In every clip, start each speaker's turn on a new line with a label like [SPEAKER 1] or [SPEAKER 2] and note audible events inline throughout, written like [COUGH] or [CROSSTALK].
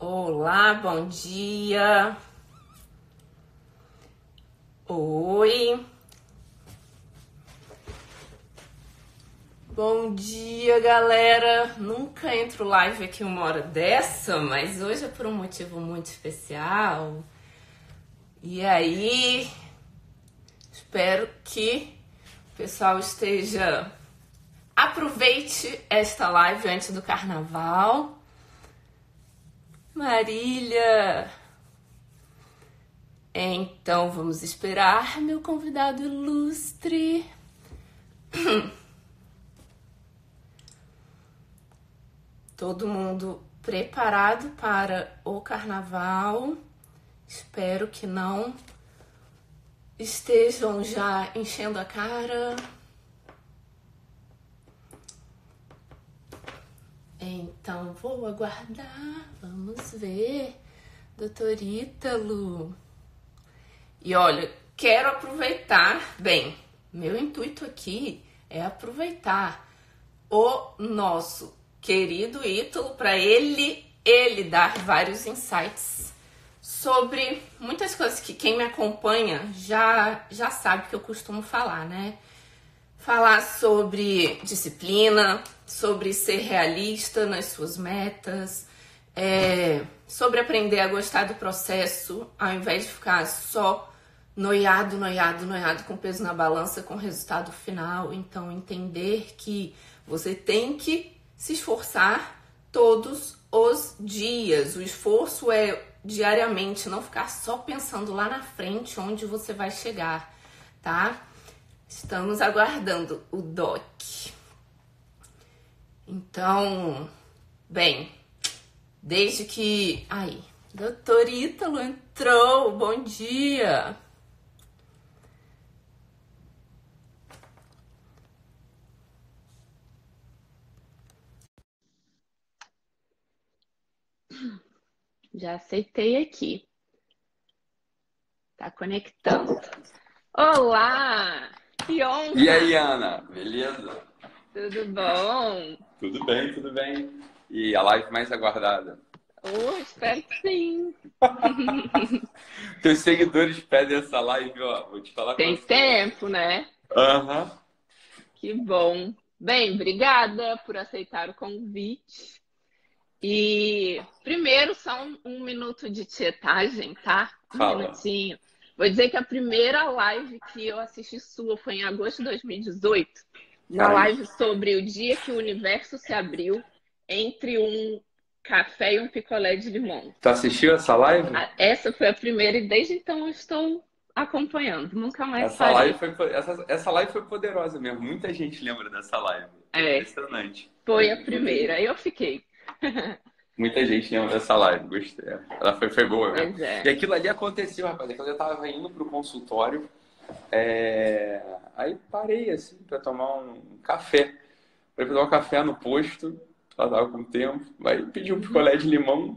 [SPEAKER 1] Olá, bom dia. Oi. Bom dia, galera. Nunca entro live aqui uma hora dessa, mas hoje é por um motivo muito especial. E aí, espero que o pessoal esteja aproveite esta live antes do carnaval Marília! Então vamos esperar meu convidado ilustre. Todo mundo preparado para o carnaval. Espero que não estejam já enchendo a cara. Então vou aguardar, vamos ver, doutor Ítalo. E olha, quero aproveitar, bem, meu intuito aqui é aproveitar o nosso querido Ítalo para ele ele dar vários insights sobre muitas coisas que quem me acompanha já já sabe que eu costumo falar, né? Falar sobre disciplina, sobre ser realista nas suas metas, é, sobre aprender a gostar do processo, ao invés de ficar só noiado, noiado, noiado com peso na balança com resultado final. Então, entender que você tem que se esforçar todos os dias. O esforço é diariamente, não ficar só pensando lá na frente onde você vai chegar, tá? Estamos aguardando o DOC. Então, bem, desde que. Aí, doutor Ítalo entrou, bom dia! Já aceitei aqui. Tá conectando. Olá! Que honra!
[SPEAKER 2] E aí, Ana? Beleza?
[SPEAKER 1] Tudo bom?
[SPEAKER 2] Tudo bem, tudo bem. E a live mais aguardada?
[SPEAKER 1] Oh, espero que sim. [LAUGHS]
[SPEAKER 2] Teus seguidores pedem essa live, ó. Vou te falar
[SPEAKER 1] Tem tempo, né?
[SPEAKER 2] Aham. Uhum.
[SPEAKER 1] Que bom. Bem, obrigada por aceitar o convite. E primeiro, só um, um minuto de tietagem, tá? Um
[SPEAKER 2] Fala.
[SPEAKER 1] minutinho. Vou dizer que a primeira live que eu assisti sua foi em agosto de 2018 na live sobre o dia que o universo se abriu entre um café e um picolé de limão.
[SPEAKER 2] Tu assistiu essa live?
[SPEAKER 1] Essa foi a primeira e desde então eu estou acompanhando. Nunca mais
[SPEAKER 2] essa live foi essa, essa live foi poderosa mesmo. Muita gente lembra dessa live.
[SPEAKER 1] É.
[SPEAKER 2] Impressionante.
[SPEAKER 1] Foi a primeira. Eu fiquei. [LAUGHS]
[SPEAKER 2] Muita gente lembra dessa live. Gostei. Ela foi, foi boa.
[SPEAKER 1] Pois é.
[SPEAKER 2] E aquilo ali aconteceu, rapaz. Aquilo eu tava indo pro consultório. É... Aí parei assim para tomar um café. Para tomar um café no posto, ela tava com tempo. Aí pedi um picolé de limão,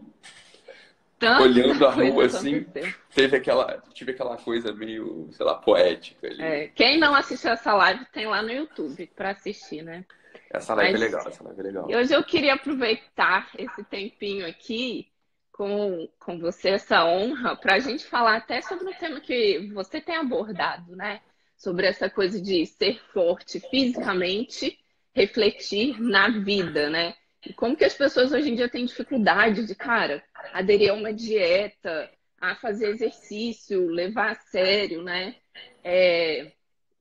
[SPEAKER 1] Tanta
[SPEAKER 2] olhando a rua assim. Teve aquela, tive aquela coisa meio, sei lá, poética ali.
[SPEAKER 1] É, quem não assistiu essa live tem lá no YouTube para assistir, né?
[SPEAKER 2] Essa live
[SPEAKER 1] Mas-
[SPEAKER 2] é legal, essa live é legal.
[SPEAKER 1] E hoje eu queria aproveitar esse tempinho aqui com, com você, essa honra, para a gente falar até sobre o tema que você tem abordado, né? Sobre essa coisa de ser forte fisicamente, refletir na vida, né? E como que as pessoas hoje em dia têm dificuldade de, cara, aderir a uma dieta, a fazer exercício, levar a sério, né? É,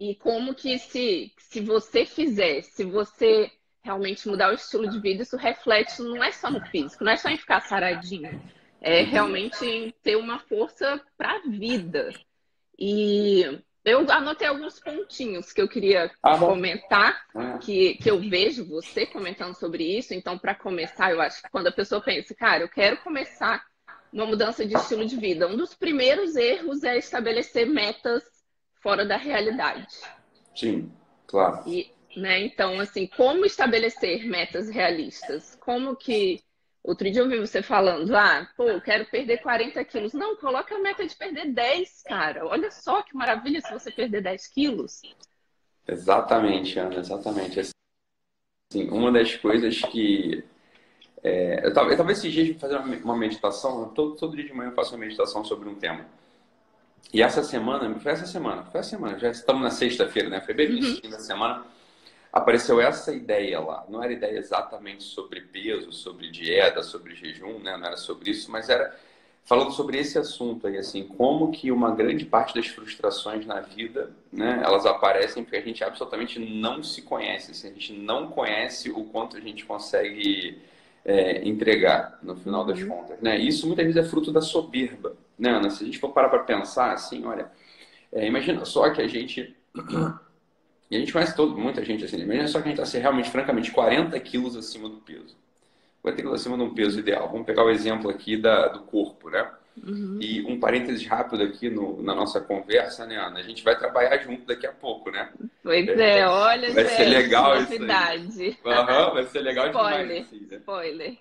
[SPEAKER 1] e como que se, se você fizer, se você realmente mudar o estilo de vida, isso reflete não é só no físico, não é só em ficar saradinho, é realmente em ter uma força para a vida. E eu anotei alguns pontinhos que eu queria
[SPEAKER 2] Ah,
[SPEAKER 1] comentar,
[SPEAKER 2] Ah,
[SPEAKER 1] que, que eu vejo você comentando sobre isso. Então, para começar, eu acho que quando a pessoa pensa, cara, eu quero começar uma mudança de estilo de vida, um dos primeiros erros é estabelecer metas fora da realidade.
[SPEAKER 2] sim, claro.
[SPEAKER 1] E, né, então, assim, como estabelecer metas realistas? Como que. Outro dia eu vi você falando, ah, pô, quero perder 40 quilos. Não, coloca a meta de perder 10, cara. Olha só que maravilha se você perder 10 quilos.
[SPEAKER 2] Exatamente, Ana, exatamente. Assim, uma das coisas que É, eu, tava, eu tava esses dias fazendo uma meditação, todo, todo dia de manhã eu faço uma meditação sobre um tema. E essa semana, foi essa semana, foi essa semana, já estamos na sexta-feira, né? Foi bem uhum. da semana, apareceu essa ideia lá. Não era ideia exatamente sobre peso, sobre dieta, sobre jejum, né? Não era sobre isso, mas era falando sobre esse assunto aí, assim, como que uma grande parte das frustrações na vida, né, elas aparecem porque a gente absolutamente não se conhece, assim, a gente não conhece o quanto a gente consegue é, entregar no final das uhum. contas, né? Isso muitas vezes é fruto da soberba, né, Ana? Se a gente for parar para pensar, assim, olha, é, imagina só que a gente e a gente conhece todo, muita gente assim, imagina só que a gente está assim, realmente, francamente, 40 quilos acima do peso. 40 quilos acima de um peso ideal. Vamos pegar o exemplo aqui da, do corpo, né? Uhum. E um parênteses rápido aqui no, na nossa conversa, né, Ana? A gente vai trabalhar junto daqui a pouco, né?
[SPEAKER 1] Pois é, é olha,
[SPEAKER 2] vai
[SPEAKER 1] gente,
[SPEAKER 2] ser legal
[SPEAKER 1] novidade.
[SPEAKER 2] isso aí. Uhum, vai ser legal
[SPEAKER 1] Spoiler.
[SPEAKER 2] demais. Assim,
[SPEAKER 1] né? Spoiler.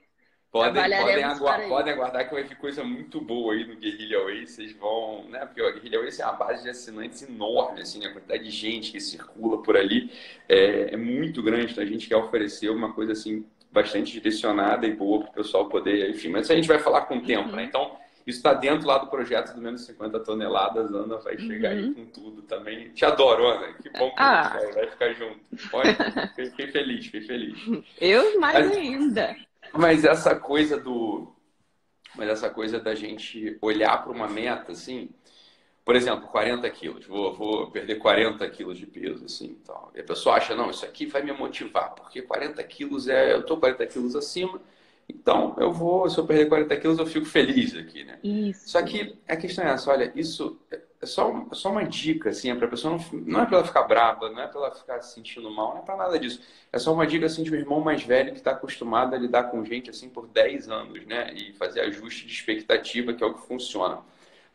[SPEAKER 2] Podem, podem, aguardar, podem aguardar que vai vir coisa muito boa aí no Guerrilla Way. Vocês vão, né? Porque o Guerrilla Way é uma base de assinantes enorme, assim, né? a quantidade de gente que circula por ali é, é muito grande. Então a gente quer oferecer uma coisa assim bastante direcionada e boa para o pessoal poder, enfim. Mas a gente vai falar com o tempo, né? uhum. né? Então, isso está dentro lá do projeto do menos 50 toneladas. Ana vai chegar uhum. aí com tudo também. Te adoro, Ana. Que bom que ah. vai, vai ficar junto. Olha, fiquei, feliz, fiquei feliz.
[SPEAKER 1] Eu mais mas, ainda.
[SPEAKER 2] Mas essa coisa do. Mas essa coisa da gente olhar para uma meta, assim, por exemplo, 40 quilos, vou, vou perder 40 quilos de peso, assim, então. E a pessoa acha, não, isso aqui vai me motivar, porque 40 quilos é, eu tô 40 quilos acima, então eu vou, se eu perder 40 quilos, eu fico feliz aqui, né?
[SPEAKER 1] Isso.
[SPEAKER 2] Só que a questão é essa, olha, isso é só, é só uma dica, assim, é pra pessoa não, não é para ela ficar brava, não é para ela ficar se sentindo mal, não é para nada disso. É só uma dica, assim, de um irmão mais velho que está acostumado a lidar com gente, assim, por 10 anos, né? E fazer ajuste de expectativa, que é o que funciona.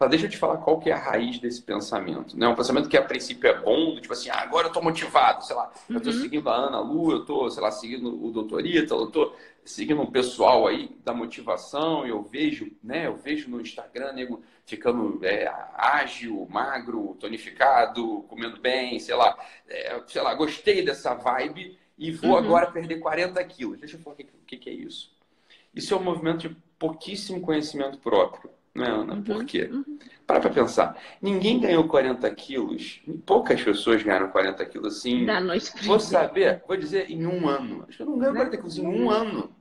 [SPEAKER 2] Fala, deixa eu te falar qual que é a raiz desse pensamento. Né? Um pensamento que a princípio é bom, tipo assim, ah, agora eu estou motivado, sei lá, eu estou uhum. seguindo a Ana Lu, eu estou, sei lá, seguindo o Doutor Ítalo, eu estou seguindo um pessoal aí da motivação, eu vejo, né, eu vejo no Instagram, nego ficando é, ágil, magro, tonificado, comendo bem, sei lá, é, sei lá, gostei dessa vibe e vou uhum. agora perder 40 quilos. Deixa eu falar o que, que, que é isso. Isso é um movimento de pouquíssimo conhecimento próprio né, Ana? Uhum, Por quê? Uhum. Para para pensar. Ninguém ganhou 40 quilos, poucas pessoas ganharam 40 quilos assim.
[SPEAKER 1] Da noite
[SPEAKER 2] Vou saber, vou dizer, em um ano. Acho que eu não ganho 40 quilos em um ano.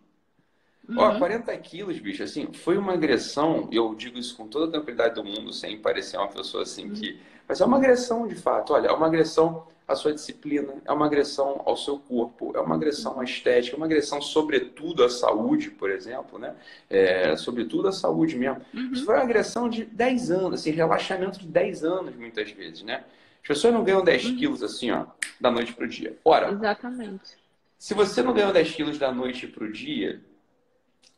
[SPEAKER 2] Uhum. Ó, 40 quilos, bicho, assim, foi uma agressão, eu digo isso com toda a tranquilidade do mundo, sem parecer uma pessoa assim uhum. que. Mas é uma agressão de fato, olha, é uma agressão à sua disciplina, é uma agressão ao seu corpo, é uma agressão à estética, é uma agressão sobretudo à saúde, por exemplo, né? É, sobretudo à saúde mesmo. Uhum. Isso foi uma agressão de 10 anos, assim, relaxamento de 10 anos, muitas vezes, né? As pessoas não ganham 10 uhum. quilos assim, ó, da noite para o dia. Ora,
[SPEAKER 1] Exatamente.
[SPEAKER 2] se você não ganhou 10 quilos da noite para o dia,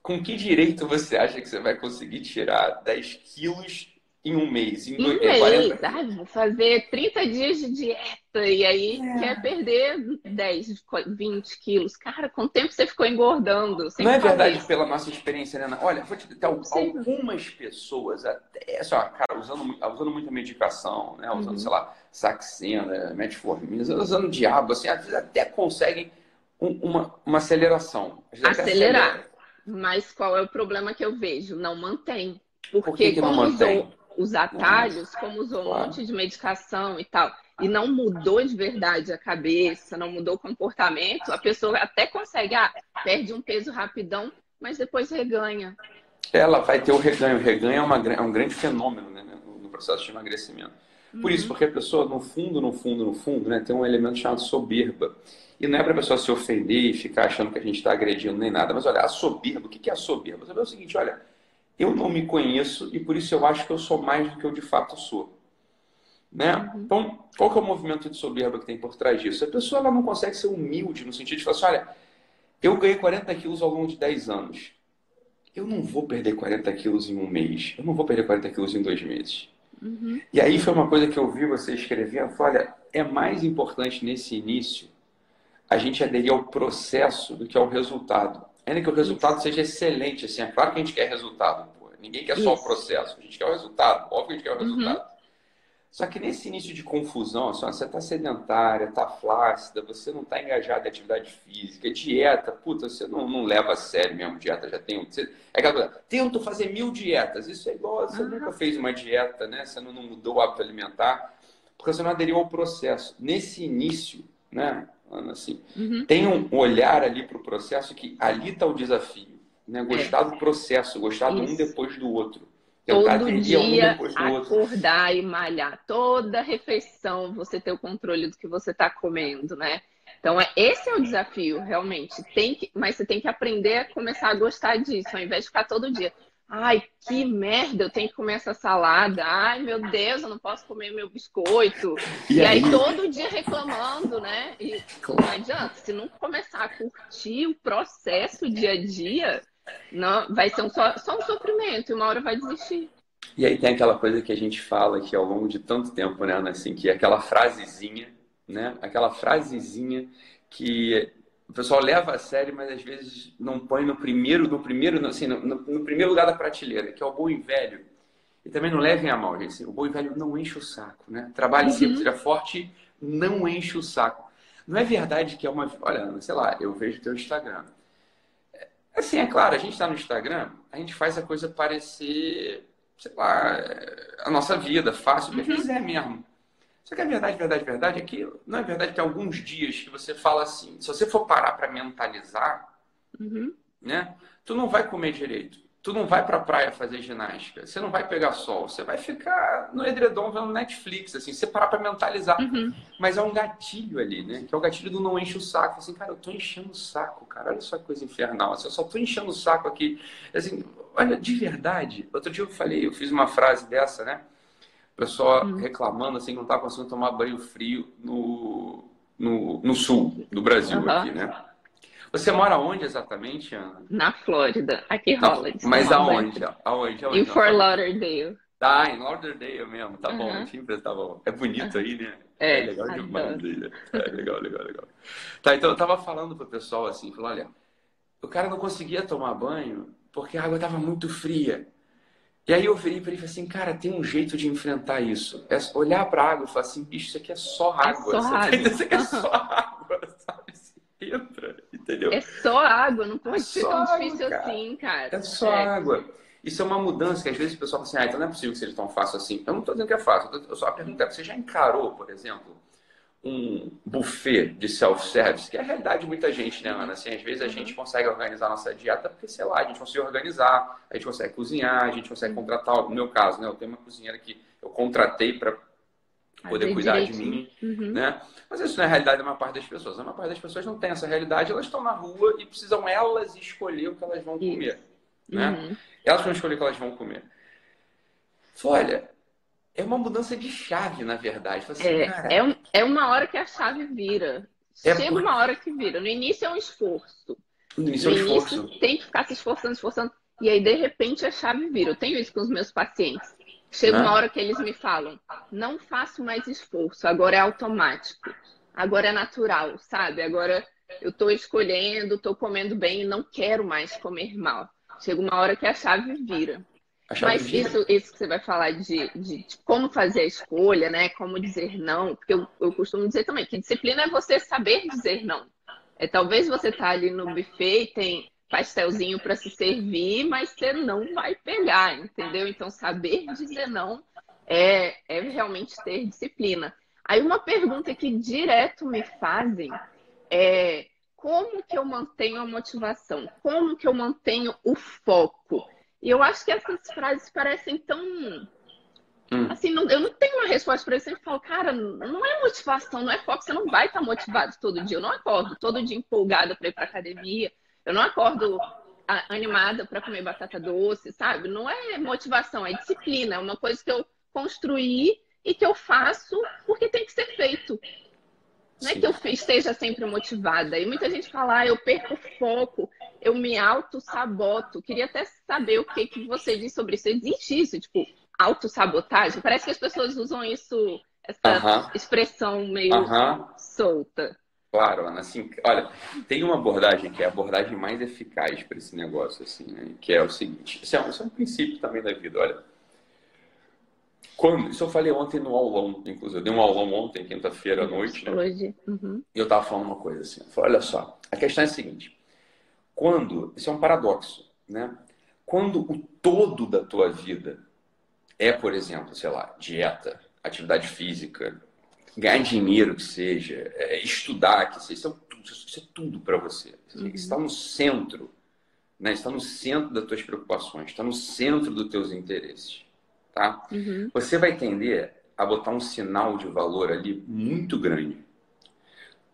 [SPEAKER 2] com que direito você acha que você vai conseguir tirar 10 quilos em um mês? Em,
[SPEAKER 1] em dois, um é, 40... mês, vou fazer 30 dias de dieta e aí é. quer perder 10, 20 quilos. Cara, com o tempo você ficou engordando.
[SPEAKER 2] Não é verdade isso. pela nossa experiência, né? Olha, vou te dizer, algumas pessoas, até, só, cara, usando, usando muita medicação, né? Usando, uhum. sei lá, saxena, metformina, usando diabo, assim, às vezes até conseguem um, uma, uma aceleração.
[SPEAKER 1] Acelerar. Mas qual é o problema que eu vejo? Não mantém. Porque Por que que como usou os atalhos, como usou um monte de medicação e tal, e não mudou de verdade a cabeça, não mudou o comportamento, a pessoa até consegue, ah, perde um peso rapidão, mas depois reganha.
[SPEAKER 2] Ela vai ter o reganho. O reganho é, uma, é um grande fenômeno né, no processo de emagrecimento. Por uhum. isso, porque a pessoa, no fundo, no fundo, no fundo, né, tem um elemento chamado soberba. E não é para a pessoa se ofender e ficar achando que a gente está agredindo nem nada. Mas olha, a soberba, o que é a soberba? A é o seguinte, olha, eu não me conheço e por isso eu acho que eu sou mais do que eu de fato sou. Né? Uhum. Então, qual que é o movimento de soberba que tem por trás disso? A pessoa ela não consegue ser humilde no sentido de falar assim, olha, eu ganhei 40 quilos ao longo de 10 anos. Eu não vou perder 40 quilos em um mês. Eu não vou perder 40 quilos em dois meses. Uhum. E aí foi uma coisa que eu vi você falei, olha, é mais importante nesse início a gente aderir ao processo do que ao resultado. Ainda que o resultado seja excelente, assim, é claro que a gente quer resultado. Pô. Ninguém quer Isso. só o processo, a gente quer o resultado. Óbvio que a gente quer o uhum. resultado. Uhum. Só que nesse início de confusão, assim, você está sedentária, está flácida, você não está engajada em atividade física, dieta, puta, você não, não leva a sério mesmo dieta, já tem. Você, é aquela coisa, tento fazer mil dietas. Isso é igual, você uhum. nunca fez uma dieta, né? Você não, não mudou o hábito alimentar, porque você não aderiu ao processo. Nesse início, né, Ana, assim, uhum. tem um olhar ali para o processo que ali está o desafio. Né? Gostar é. do processo, gostar de um depois do outro
[SPEAKER 3] todo dia acordar e malhar. Toda refeição você ter o controle do que você está comendo, né? Então, é, esse é o desafio, realmente. Tem que, mas você tem que aprender a começar a gostar disso, ao invés de ficar todo dia. Ai, que merda, eu tenho que comer essa salada. Ai, meu Deus, eu não posso comer meu biscoito. E, e aí? aí? todo dia reclamando, né? E não adianta. Se não começar a curtir o processo dia a dia, não, vai ser um só, só um sofrimento e uma hora vai desistir.
[SPEAKER 2] E aí tem aquela coisa que a gente fala que ao longo de tanto tempo, né, Ana, assim, que é aquela frasezinha, né? Aquela frasezinha que o pessoal leva a sério, mas às vezes não põe no primeiro, no primeiro, assim, no, no primeiro lugar da prateleira, que é o bom e velho. E também não levem a mal, gente. O bom e velho não enche o saco, né? Trabalhe uhum. sempre, seja forte, não enche o saco. Não é verdade que é uma. Olha, sei lá, eu vejo teu Instagram. Assim, é claro, a gente está no Instagram, a gente faz a coisa parecer, sei lá, a nossa vida, fácil, porque uhum. é mesmo. Só que a verdade, verdade, verdade é que não é verdade que alguns dias que você fala assim, se você for parar para mentalizar, uhum. né, tu não vai comer direito tu não vai para a praia fazer ginástica, você não vai pegar sol, você vai ficar no edredom vendo Netflix, assim, você parar para mentalizar. Uhum. Mas é um gatilho ali, né? Que é o gatilho do não enche o saco. Assim, cara, eu tô enchendo o saco, cara. Olha só que coisa infernal. Assim, eu só tô enchendo o saco aqui. Assim, olha, de verdade. Outro dia eu falei, eu fiz uma frase dessa, né? O pessoal uhum. reclamando, assim, que não tá conseguindo tomar banho frio no, no, no sul do Brasil uhum. aqui, né? Você mora onde exatamente, Ana?
[SPEAKER 3] Na Flórida. Aqui rola.
[SPEAKER 2] Não, mas aonde? aonde? aonde?
[SPEAKER 3] Em Fort Lauderdale.
[SPEAKER 2] Tá, em Lauderdale mesmo. Tá bom, enfim, tá bom. É bonito aí, né?
[SPEAKER 3] É,
[SPEAKER 2] é legal demais né? É legal, legal, legal. Tá, então eu tava falando pro pessoal assim, falou, olha, o cara não conseguia tomar banho porque a água tava muito fria. E aí eu virei para ele e falei assim, cara, tem um jeito de enfrentar isso. É olhar para a água e falar assim, bicho, isso aqui é só água. É só água. Isso aqui é só água, [LAUGHS] sabe? Entra entendeu?
[SPEAKER 3] É só água, não pode é ser tão água, difícil cara. assim, cara.
[SPEAKER 2] É só é. água. Isso é uma mudança que às vezes o pessoal fala assim, ah, então não é possível que seja tão fácil assim. Eu não estou dizendo que é fácil. Eu só a pergunta é, você já encarou, por exemplo, um buffet de self-service, que é a realidade de muita gente, né, Ana? Assim, às vezes a gente uhum. consegue organizar a nossa dieta porque, sei lá, a gente consegue organizar, a gente consegue cozinhar, a gente consegue contratar, no meu caso, né, eu tenho uma cozinheira que eu contratei para poder cuidar de mim, uhum. né? Mas isso não é a realidade da maior parte das pessoas. A maior parte das pessoas não tem essa realidade, elas estão na rua e precisam elas escolher o que elas vão comer, né? Uhum. Elas vão escolher o que elas vão comer. Olha, é uma mudança de chave, na verdade.
[SPEAKER 3] Assim, é, é, é, uma hora que a chave vira. É Chega por... uma hora que vira. No início é um esforço.
[SPEAKER 2] No início no é um esforço. Início,
[SPEAKER 3] tem que ficar se esforçando, esforçando. E aí, de repente, a chave vira. Eu tenho isso com os meus pacientes. Chega uma hora que eles me falam: não faço mais esforço, agora é automático, agora é natural, sabe? Agora eu estou escolhendo, estou comendo bem e não quero mais comer mal. Chega uma hora que a chave vira. Mas. Isso, isso que você vai falar de, de, de, como fazer a escolha, né? Como dizer não, porque eu, eu costumo dizer também que disciplina é você saber dizer não. É talvez você tá ali no buffet e tem pastelzinho para se servir, mas você não vai pegar, entendeu? Então, saber dizer não é, é realmente ter disciplina. Aí, uma pergunta que direto me fazem é como que eu mantenho a motivação? Como que eu mantenho o foco? E eu acho que essas frases parecem tão. Hum. Assim, não, eu não tenho uma resposta para isso. Eu sempre falo, cara, não é motivação, não é foco. Você não vai estar motivado todo dia. Eu não acordo todo dia empolgada para ir para academia eu não acordo animada para comer batata doce, sabe? Não é motivação, é disciplina. É uma coisa que eu construí e que eu faço porque tem que ser feito. Não é que eu esteja sempre motivada. E muita gente fala, ah, eu perco foco, eu me auto-saboto. Queria até saber o que, que você diz sobre isso. Existe isso, tipo, auto-sabotagem? Parece que as pessoas usam isso, essa uh -huh. expressão meio uh -huh. solta.
[SPEAKER 2] Claro, Ana, assim, olha, tem uma abordagem que é a abordagem mais eficaz para esse negócio, assim, né? Que é o seguinte, esse é, um, esse é um princípio também da vida, olha. Quando, isso eu falei ontem no aulão, inclusive. Eu dei um aulão ontem, quinta-feira à noite, né?
[SPEAKER 1] Hoje. Uhum.
[SPEAKER 2] E eu tava falando uma coisa assim. Eu falei, olha só, a questão é a seguinte. Quando, isso é um paradoxo, né? Quando o todo da tua vida é, por exemplo, sei lá, dieta, atividade física, ganhar dinheiro que seja, é, estudar que seja, isso é tudo, isso é tudo para você. Uhum. Está no centro, né? Está no centro das tuas preocupações, está no centro dos teus interesses tá? Uhum. Você vai tender a botar um sinal de valor ali muito grande.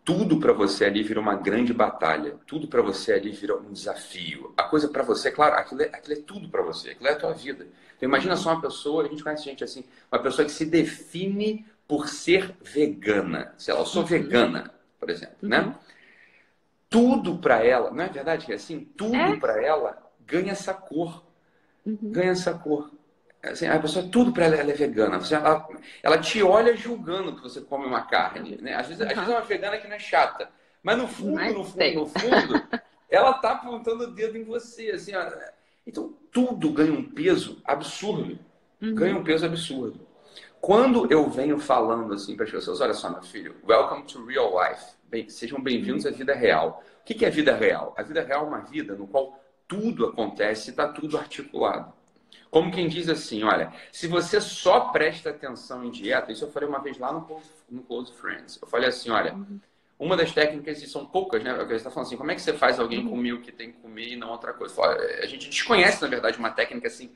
[SPEAKER 2] Tudo para você ali vira uma grande batalha. Tudo para você ali vira um desafio. A coisa para você, claro, aquilo é, aquilo é tudo para você. Aquilo é a tua vida. Então imagina só uma pessoa, a gente conhece gente assim, uma pessoa que se define por ser vegana. Sei lá, eu sou uhum. vegana, por exemplo, né? uhum. né? Tudo para ela, não é verdade que é assim? Tudo é? para ela ganha essa cor. Uhum. Ganha essa cor. Assim, a pessoa, tudo para ela, ela, é vegana. Ela, ela te olha julgando que você come uma carne. Né? Às, vezes, uhum. às vezes é uma vegana que não é chata. Mas no fundo, mas no fundo, tem. no fundo, [LAUGHS] ela tá apontando o dedo em você. Assim, ó. Então, tudo ganha um peso absurdo. Uhum. Ganha um peso absurdo. Quando eu venho falando assim para as pessoas, olha só, meu filho, welcome to real life. Bem, sejam bem-vindos à vida real. O que é a vida real? A vida real é uma vida no qual tudo acontece e está tudo articulado. Como quem diz assim, olha, se você só presta atenção em dieta, isso eu falei uma vez lá no Close, no Close Friends. Eu falei assim, olha, uma das técnicas, e são poucas, né? Você está falando assim, como é que você faz alguém comer o que tem que comer e não outra coisa? A gente desconhece, na verdade, uma técnica assim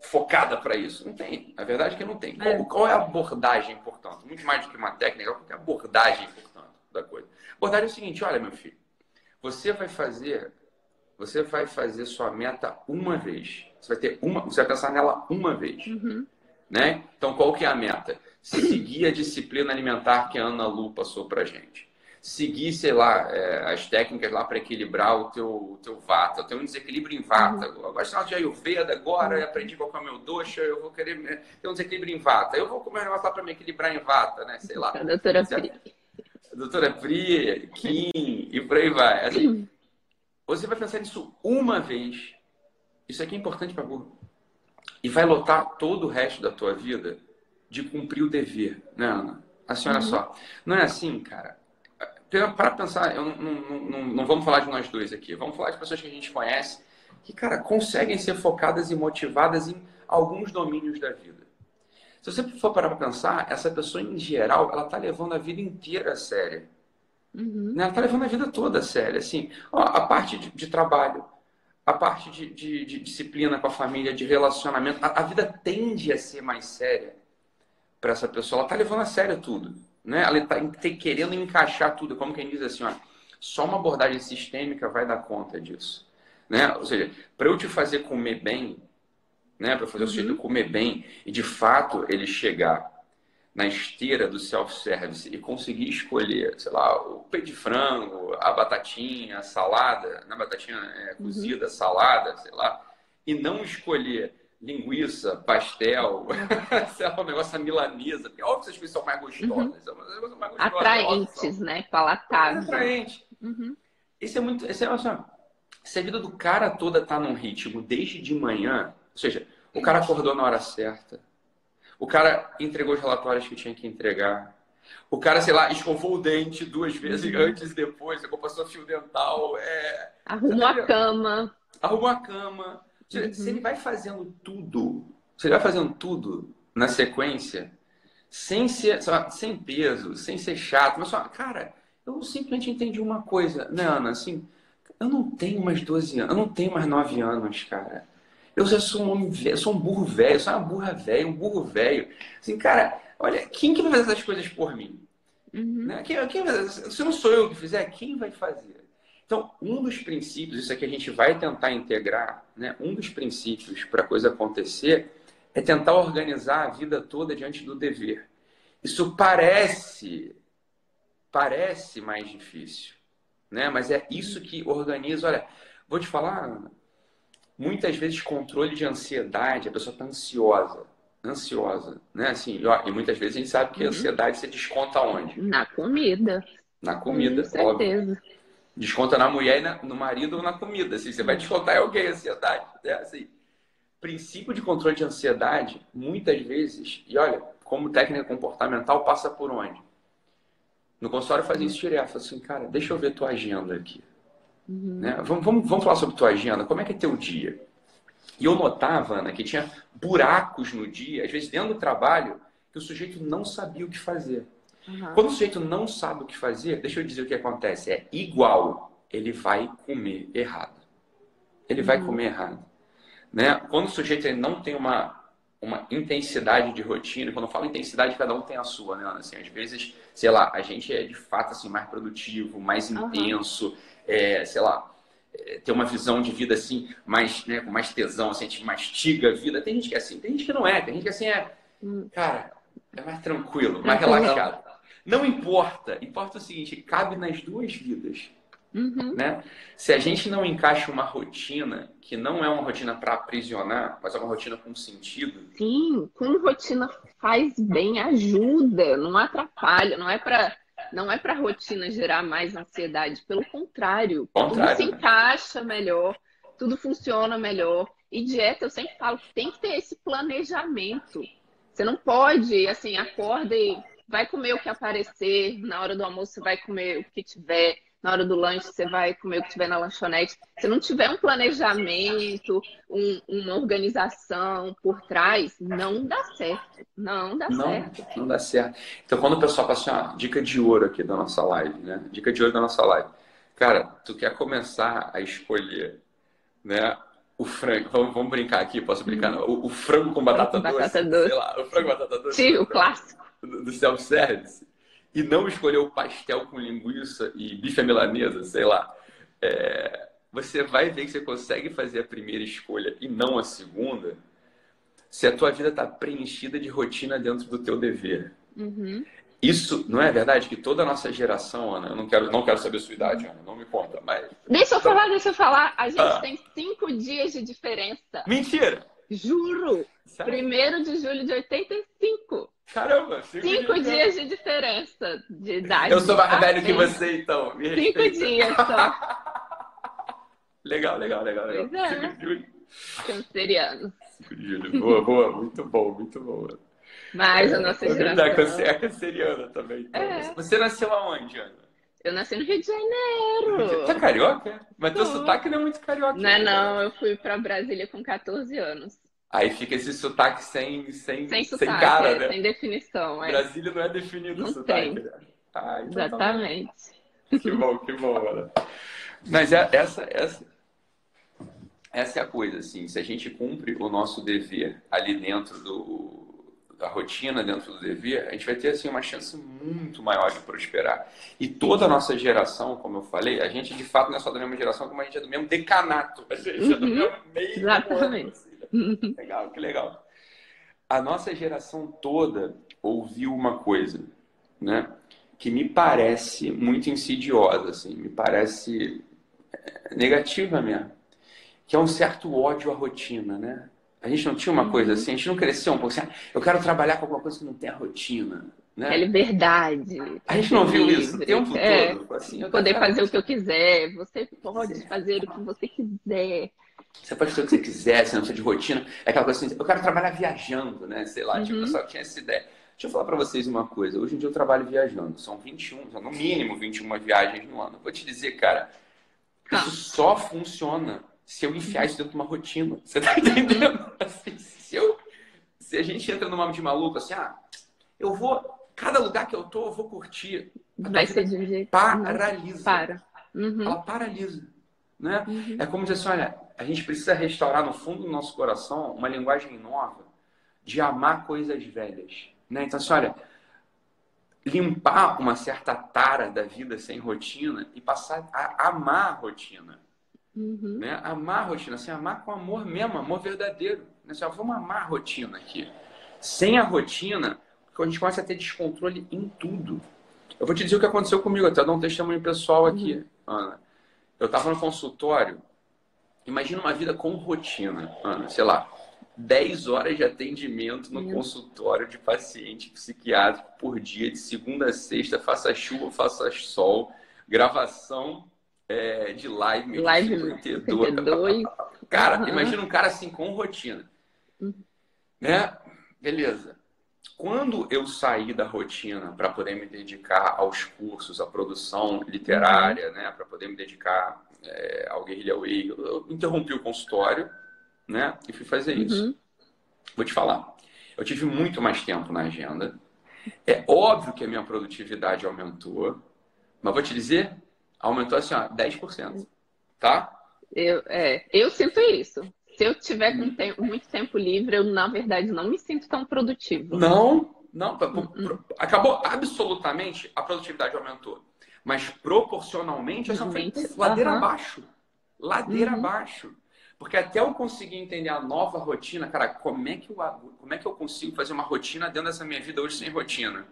[SPEAKER 2] focada para isso. Não tem. A verdade é que não tem. Qual, é. qual é a abordagem importante? Muito mais do que uma técnica, qual é a abordagem importante da coisa? A abordagem é o seguinte, olha, meu filho, você vai fazer, você vai fazer sua meta uma vez. Você vai ter uma, você vai pensar nela uma vez. Uhum. Né? Então, qual que é a meta? Seguir a disciplina alimentar que a Ana Lu passou pra gente. Seguir, sei lá, é, as técnicas lá para equilibrar o teu, o teu vata. Eu tenho um desequilíbrio em vata. Uhum. Eu gosto de Ayurveda agora, uhum. aprendi qual é o meu dosha, eu vou querer ter um desequilíbrio em vata. Eu vou comer um negócio lá para me equilibrar em vata, né? Sei lá.
[SPEAKER 1] A doutora Pri.
[SPEAKER 2] Doutora Pri, Kim, e por aí vai. Assim, [CLEARS THROAT] você vai pensar nisso uma vez isso aqui é importante para burro. E vai lotar todo o resto da tua vida de cumprir o dever, né, Ana? Assim, olha uhum. só. Não é assim, cara. Para pensar, eu não, não, não, não, vamos falar de nós dois aqui. Vamos falar de pessoas que a gente conhece que, cara, conseguem ser focadas e motivadas em alguns domínios da vida. Se você for parar para pensar, essa pessoa, em geral, ela tá levando a vida inteira a sério. Uhum. Né? Ela tá levando a vida toda a sério. Assim, ó, a parte de, de trabalho, a parte de, de, de, disciplina com a família, de relacionamento, a, a vida tende a ser mais séria para essa pessoa. Ela está levando a sério tudo. Né? Ela está querendo encaixar tudo. Como quem diz assim, ó, só uma abordagem sistêmica vai dar conta disso. Né? Ou seja, para eu te fazer comer bem, né? para fazer uhum. o sujeito comer bem, e de fato ele chegar na esteira do self-service e conseguir escolher, sei lá, o peito de frango, a batatinha, a salada, na batatinha é, uhum. cozida, uhum. salada, sei lá, e não escolher linguiça, pastel, [LAUGHS] sei lá, um negócio milanesa, porque é óbvio que essas coisas são mais gostosas, uhum. são mais gostosas
[SPEAKER 1] Atraentes, né? Palatáveis.
[SPEAKER 2] É atraente. Uhum. Esse é muito, esse é, assim, se a vida do cara toda tá num ritmo desde de manhã, ou seja, o cara acordou na hora certa, o cara entregou os relatórios que tinha que entregar. O cara, sei lá, escovou o dente duas vezes uhum. antes e depois, passou fio dental. É...
[SPEAKER 1] Arrumou a cama.
[SPEAKER 2] Arrumou a cama. Uhum. Se ele vai fazendo tudo, se ele vai fazendo tudo na sequência, sem ser, sem peso, sem ser chato, mas só, cara, eu simplesmente entendi uma coisa, né, Ana? Assim, eu não tenho mais 12 anos, eu não tenho mais 9 anos, cara. Eu já sou um homem velho, sou um burro velho, sou uma burra velha, um burro velho. Assim, cara, olha, quem que vai fazer essas coisas por mim? Uhum. Né? Quem, quem, se não sou eu que fizer, quem vai fazer? Então, um dos princípios, isso aqui a gente vai tentar integrar, né? um dos princípios para a coisa acontecer é tentar organizar a vida toda diante do dever. Isso parece, parece mais difícil, né? mas é isso que organiza. Olha, vou te falar, muitas vezes controle de ansiedade, a pessoa está ansiosa, ansiosa, né? Assim, ó, e muitas vezes a gente sabe que a uhum. ansiedade você desconta onde?
[SPEAKER 1] Na comida.
[SPEAKER 2] Na comida,
[SPEAKER 1] Com certeza. Óbvio.
[SPEAKER 2] Desconta na mulher, na, no marido ou na comida. Assim, você vai descontar em alguém a ansiedade, né? Assim. princípio de controle de ansiedade, muitas vezes, e olha, como técnica comportamental, passa por onde? No consultório fazia isso direto, assim, cara, deixa eu ver tua agenda aqui. Uhum. Né? Vamos, vamos, vamos falar sobre tua agenda, como é que é teu dia? E eu notava, Ana, que tinha buracos no dia, às vezes dentro do trabalho, que o sujeito não sabia o que fazer. Uhum. Quando o sujeito não sabe o que fazer, deixa eu dizer o que acontece. É igual, ele vai comer errado. Ele uhum. vai comer errado. Né? Quando o sujeito não tem uma, uma intensidade de rotina, quando eu falo intensidade, cada um tem a sua, né? Assim, às vezes, sei lá, a gente é de fato assim, mais produtivo, mais intenso, uhum. É, sei lá, é, ter uma visão de vida assim, mais, né, com mais tesão, assim, a gente mastiga a vida. Tem gente que é assim, tem gente que não é, tem gente que assim é, hum. cara, é mais tranquilo, mais relaxado. Não importa, importa o seguinte, cabe nas duas vidas. Uhum. Né? Se a gente não encaixa uma rotina que não é uma rotina para aprisionar, mas é uma rotina com sentido.
[SPEAKER 3] Sim, com rotina faz bem, ajuda, não atrapalha, não é para não é para a rotina gerar mais ansiedade, pelo contrário, contrário tudo se encaixa melhor, tudo funciona melhor. E dieta, eu sempre falo que tem que ter esse planejamento. Você não pode, assim, acorda e vai comer o que aparecer, na hora do almoço você vai comer o que tiver na hora do lanche você vai comer o que tiver na lanchonete. Se não tiver um planejamento, um, uma organização por trás, não dá certo. Não dá
[SPEAKER 2] não,
[SPEAKER 3] certo.
[SPEAKER 2] Não dá certo. Então, quando o pessoal fala assim, ah, dica de ouro aqui da nossa live, né? Dica de ouro da nossa live. Cara, tu quer começar a escolher, né? O frango, vamos, vamos brincar aqui, posso brincar? Não? O, o frango com batata, batata doce, doce. Sei lá, o frango com batata doce.
[SPEAKER 3] Sim, o clássico.
[SPEAKER 2] Do, do self-service e não escolher o pastel com linguiça e bife à milanesa, sei lá, é, você vai ver que você consegue fazer a primeira escolha e não a segunda se a tua vida está preenchida de rotina dentro do teu dever. Uhum. Isso não é verdade que toda a nossa geração, Ana, eu não quero, não quero saber a sua idade, Ana, não me conta, mas.
[SPEAKER 3] Deixa eu falar, deixa eu falar. A gente ah. tem cinco dias de diferença.
[SPEAKER 2] Mentira!
[SPEAKER 3] Juro! Primeiro de julho de 85.
[SPEAKER 2] Caramba,
[SPEAKER 3] cinco, cinco dias, dias de diferença de idade.
[SPEAKER 2] Eu sou mais velho que você, então.
[SPEAKER 3] Me cinco respeita. dias só. [LAUGHS]
[SPEAKER 2] legal, legal, legal, legal.
[SPEAKER 3] Pois é. de julho.
[SPEAKER 2] 5 de julho. Boa, boa. Muito bom, muito bom.
[SPEAKER 3] Mas a nossa é,
[SPEAKER 2] geração... É canceriana também. Então. É. Você nasceu aonde, Ana?
[SPEAKER 3] Eu nasci no Rio de Janeiro.
[SPEAKER 2] Você é carioca? Mas teu sotaque não é muito carioca.
[SPEAKER 3] Não, é não. Eu fui pra Brasília com 14 anos.
[SPEAKER 2] Aí fica esse sotaque sem, sem,
[SPEAKER 3] sem, sotaque,
[SPEAKER 2] sem cara, é, né?
[SPEAKER 3] Sem definição. É.
[SPEAKER 2] Brasília não é definido
[SPEAKER 3] não
[SPEAKER 2] sotaque.
[SPEAKER 3] Tem. Né? Ah, então tá Exatamente.
[SPEAKER 2] Tá que bom, que bom, mano. Mas é, essa, essa, essa é a coisa, assim. Se a gente cumpre o nosso dever ali dentro do, da rotina, dentro do dever, a gente vai ter assim, uma chance muito maior de prosperar. E toda a nossa geração, como eu falei, a gente de fato não é só da mesma geração, como a gente é do mesmo decanato. A gente é do uhum. mesmo meio.
[SPEAKER 3] Exatamente. [LAUGHS]
[SPEAKER 2] Legal, que legal. A nossa geração toda ouviu uma coisa, né? Que me parece muito insidiosa, assim, me parece é, negativa mesmo. Que é um certo ódio à rotina, né? A gente não tinha uma coisa uhum. assim, a gente não cresceu um pouco assim, ah, eu quero trabalhar com alguma coisa que não tem a rotina. Né?
[SPEAKER 3] É liberdade.
[SPEAKER 2] A gente não viu isso o tempo é, todo. Assim,
[SPEAKER 3] poder fazer o que eu quiser. Você pode fazer o que você quiser.
[SPEAKER 2] Você pode fazer o que você quiser, você não precisa de rotina. É aquela coisa assim, eu quero trabalhar viajando, né? Sei lá, tipo, uhum. tipo, eu só tinha essa ideia. Deixa eu falar para vocês uma coisa. Hoje em dia eu trabalho viajando. São 21, no mínimo 21 viagens no ano. Vou te dizer, cara, isso ah. só funciona se eu enfiar isso dentro de uma rotina. [LAUGHS] Você tá entendendo? Assim, se, eu, se a gente entra numa de maluco, assim, ah, eu vou. Cada lugar que eu tô, eu vou curtir.
[SPEAKER 3] Vai ser de um jeito.
[SPEAKER 2] Paralisa.
[SPEAKER 3] Para.
[SPEAKER 2] Uhum. Ela paralisa. Né? Uhum. É como dizer assim, olha, a gente precisa restaurar no fundo do nosso coração uma linguagem nova de amar coisas velhas. Né? Então, assim, olha, limpar uma certa tara da vida sem rotina e passar a amar a rotina. Uhum. Né? Amar a rotina, assim, amar com amor mesmo, amor verdadeiro. Né? Assim, ó, vamos amar a rotina aqui. Sem a rotina, a gente começa a ter descontrole em tudo. Eu vou te dizer o que aconteceu comigo, até dar um testemunho pessoal aqui, uhum. Ana. Eu estava no consultório Imagina uma vida com rotina, Ana, sei lá, 10 horas de atendimento no consultório de paciente psiquiátrico por dia, de segunda a sexta, faça chuva, faça sol, gravação é, de live,
[SPEAKER 3] live 52. [LAUGHS]
[SPEAKER 2] Cara, uhum. imagina um cara assim com rotina. Uhum. Né? Beleza. Quando eu saí da rotina para poder me dedicar aos cursos, à produção literária, uhum. né, para poder me dedicar é, ao Guerrilha Way, eu interrompi o consultório, né, e fui fazer isso. Uhum. Vou te falar, eu tive muito mais tempo na agenda. É óbvio que a minha produtividade aumentou, mas vou te dizer, aumentou assim, ó, 10%, tá?
[SPEAKER 3] Eu, é, eu sinto isso. Se eu tiver com tempo, muito tempo livre, eu, na verdade, não me sinto tão produtivo.
[SPEAKER 2] Não, não. Uhum. Acabou absolutamente, a produtividade aumentou. Mas proporcionalmente, essa foi ladeira uhum. abaixo. Ladeira uhum. abaixo. Porque até eu conseguir entender a nova rotina, cara, como é que eu, como é que eu consigo fazer uma rotina dentro dessa minha vida hoje sem rotina?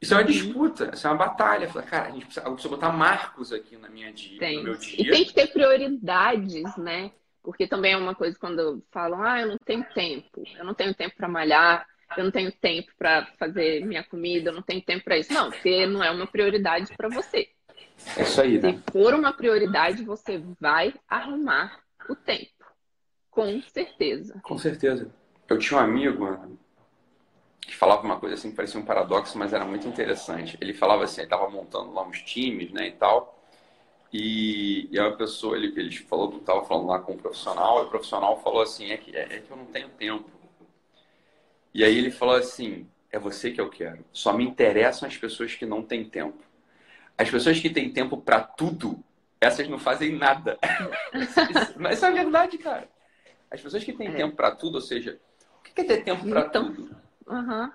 [SPEAKER 2] Isso é uma uhum. disputa, isso é uma batalha. Fala, cara, a gente precisa, eu preciso botar marcos aqui na minha dia, tem. no meu dia.
[SPEAKER 3] E tem que ter prioridades, né? Porque também é uma coisa quando falam, ah, eu não tenho tempo, eu não tenho tempo para malhar, eu não tenho tempo para fazer minha comida, eu não tenho tempo para isso. Não, porque não é uma prioridade para você.
[SPEAKER 2] É isso aí, né?
[SPEAKER 3] Se for uma prioridade, você vai arrumar o tempo. Com certeza.
[SPEAKER 2] Com certeza. Eu tinha um amigo, que falava uma coisa assim que parecia um paradoxo, mas era muito interessante. Ele falava assim, ele estava montando lá uns times, né, e tal. E, e uma pessoa, ele, ele falou, estava falando lá com um profissional, e o profissional falou assim, é que, é, é que eu não tenho tempo. E aí ele falou assim, é você que eu quero. Só me interessam as pessoas que não têm tempo. As pessoas que têm tempo para tudo, essas não fazem nada. [LAUGHS] Mas isso é verdade, cara. As pessoas que têm é. tempo para tudo, ou seja, o que é ter tempo para então, tudo?
[SPEAKER 3] Uhum.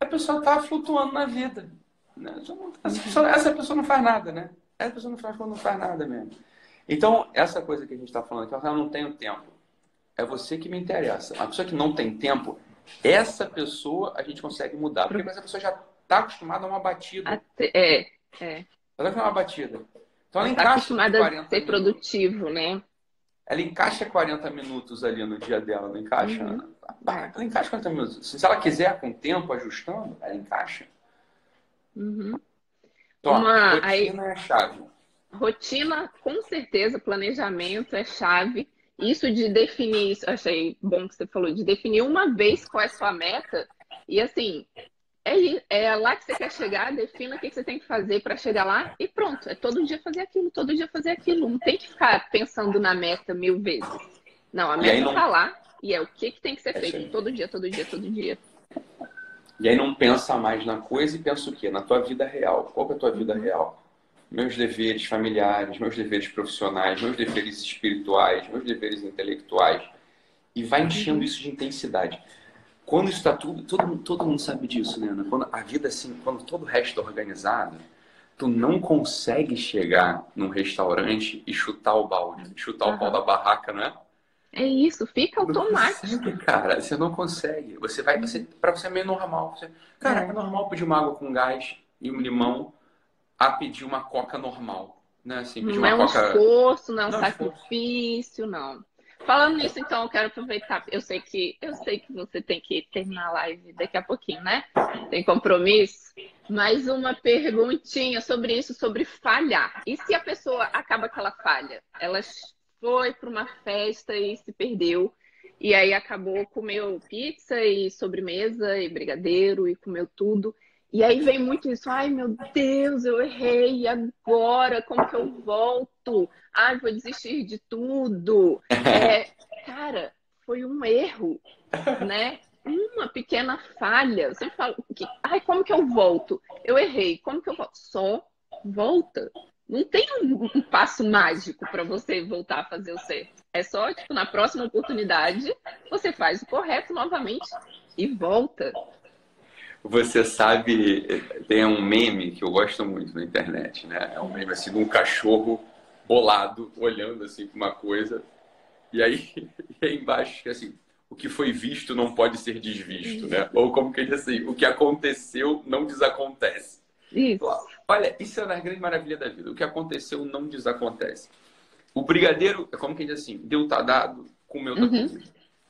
[SPEAKER 2] A pessoa está flutuando na vida. Né? Essa, pessoa, essa pessoa não faz nada, né? Essa pessoa não faz, não faz nada mesmo. Então, essa coisa que a gente está falando aqui, eu não tenho tempo. É você que me interessa. A pessoa que não tem tempo, essa pessoa a gente consegue mudar. Porque essa pessoa já está acostumada a uma batida.
[SPEAKER 3] É, é.
[SPEAKER 2] Ela está uma batida. Então, ela,
[SPEAKER 3] tá acostumada a ser produtivo, né?
[SPEAKER 2] Ela encaixa 40 minutos ali no dia dela, não encaixa? Uhum. Ela encaixa 40 minutos. Se ela quiser, com o tempo, ajustando, ela encaixa.
[SPEAKER 3] Uhum.
[SPEAKER 2] Então, Uma... rotina Aí... é a chave.
[SPEAKER 3] Rotina, com certeza, planejamento é chave. Isso de definir, isso, achei bom que você falou, de definir uma vez qual é a sua meta. E assim, é, é lá que você quer chegar, defina o que você tem que fazer para chegar lá e pronto. É todo dia fazer aquilo, todo dia fazer aquilo. Não tem que ficar pensando na meta mil vezes. Não, a meta está não... lá e é o que, que tem que ser é feito todo dia, todo dia, todo dia.
[SPEAKER 2] E aí não pensa mais na coisa e pensa o quê? Na tua vida real. Qual é a tua vida real? Meus deveres familiares, meus deveres profissionais, meus deveres espirituais, meus deveres intelectuais. E vai enchendo isso de intensidade. Quando isso está tudo, todo, todo mundo sabe disso, né, Ana? Quando a vida assim, quando todo o resto é organizado, tu não consegue chegar num restaurante e chutar o balde, chutar uhum. o pau da barraca, né?
[SPEAKER 3] É isso, fica automático.
[SPEAKER 2] Não consegue, cara, você não consegue. Você vai, você, para você é meio normal. Você, cara, é. é. normal pedir uma água com gás e um limão a pedir uma coca normal, né? Assim,
[SPEAKER 3] não é um coca... esforço, não é um não sacrifício, não. Falando nisso, então, eu quero aproveitar. Eu sei que eu sei que você tem que terminar a live daqui a pouquinho, né? Tem compromisso. Mais uma perguntinha sobre isso, sobre falhar. E se a pessoa acaba que ela falha? Ela foi para uma festa e se perdeu. E aí acabou, comeu pizza e sobremesa e brigadeiro e comeu tudo. E aí vem muito isso, ai meu Deus, eu errei, e agora? Como que eu volto? Ai, vou desistir de tudo. [LAUGHS] É, cara, foi um erro, né? Uma pequena falha. Você fala, que, ai, como que eu volto? Eu errei, como que eu volto? Só volta. Não tem um, um passo mágico para você voltar a fazer o certo. É só, tipo, na próxima oportunidade, você faz o correto novamente e volta.
[SPEAKER 2] Você sabe, tem um meme que eu gosto muito na internet, né? É um meme assim de um cachorro bolado, olhando assim para uma coisa. E aí, [LAUGHS] e aí embaixo, assim, o que foi visto não pode ser desvisto, né? Ou como que ele diz assim, o que aconteceu não desacontece.
[SPEAKER 3] Isso.
[SPEAKER 2] Olha, isso é a grande maravilha da vida. O que aconteceu não desacontece. O brigadeiro, é como quem diz assim, deu tá dado, comeu tá uhum. comido.